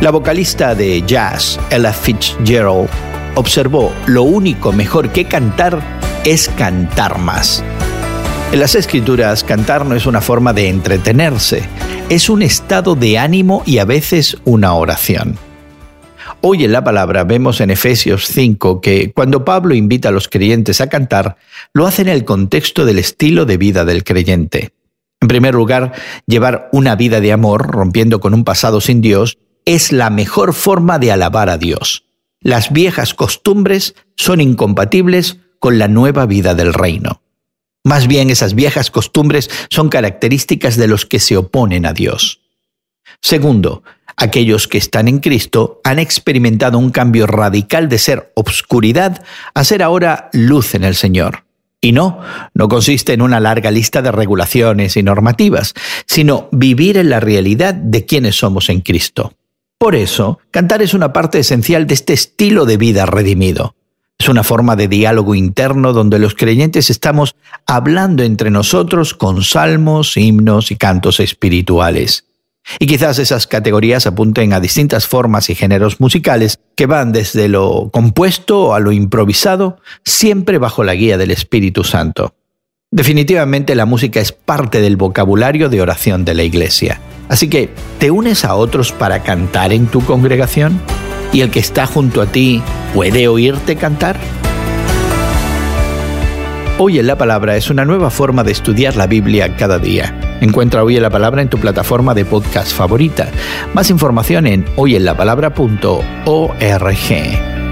La vocalista de jazz, Ella Fitzgerald, observó, lo único mejor que cantar es cantar más. En las escrituras, cantar no es una forma de entretenerse, es un estado de ánimo y a veces una oración. Hoy en la palabra vemos en Efesios 5 que cuando Pablo invita a los creyentes a cantar, lo hace en el contexto del estilo de vida del creyente. En primer lugar, llevar una vida de amor, rompiendo con un pasado sin Dios, es la mejor forma de alabar a Dios. Las viejas costumbres son incompatibles con la nueva vida del reino. Más bien esas viejas costumbres son características de los que se oponen a Dios. Segundo, aquellos que están en Cristo han experimentado un cambio radical de ser obscuridad a ser ahora luz en el Señor. Y no, no consiste en una larga lista de regulaciones y normativas, sino vivir en la realidad de quienes somos en Cristo. Por eso, cantar es una parte esencial de este estilo de vida redimido. Es una forma de diálogo interno donde los creyentes estamos hablando entre nosotros con salmos, himnos y cantos espirituales. Y quizás esas categorías apunten a distintas formas y géneros musicales que van desde lo compuesto a lo improvisado, siempre bajo la guía del Espíritu Santo. Definitivamente la música es parte del vocabulario de oración de la Iglesia. Así que, ¿te unes a otros para cantar en tu congregación? y el que está junto a ti puede oírte cantar? Hoy en la Palabra es una nueva forma de estudiar la Biblia cada día. Encuentra Hoy en la Palabra en tu plataforma de podcast favorita. Más información en hoyenlapalabra.org.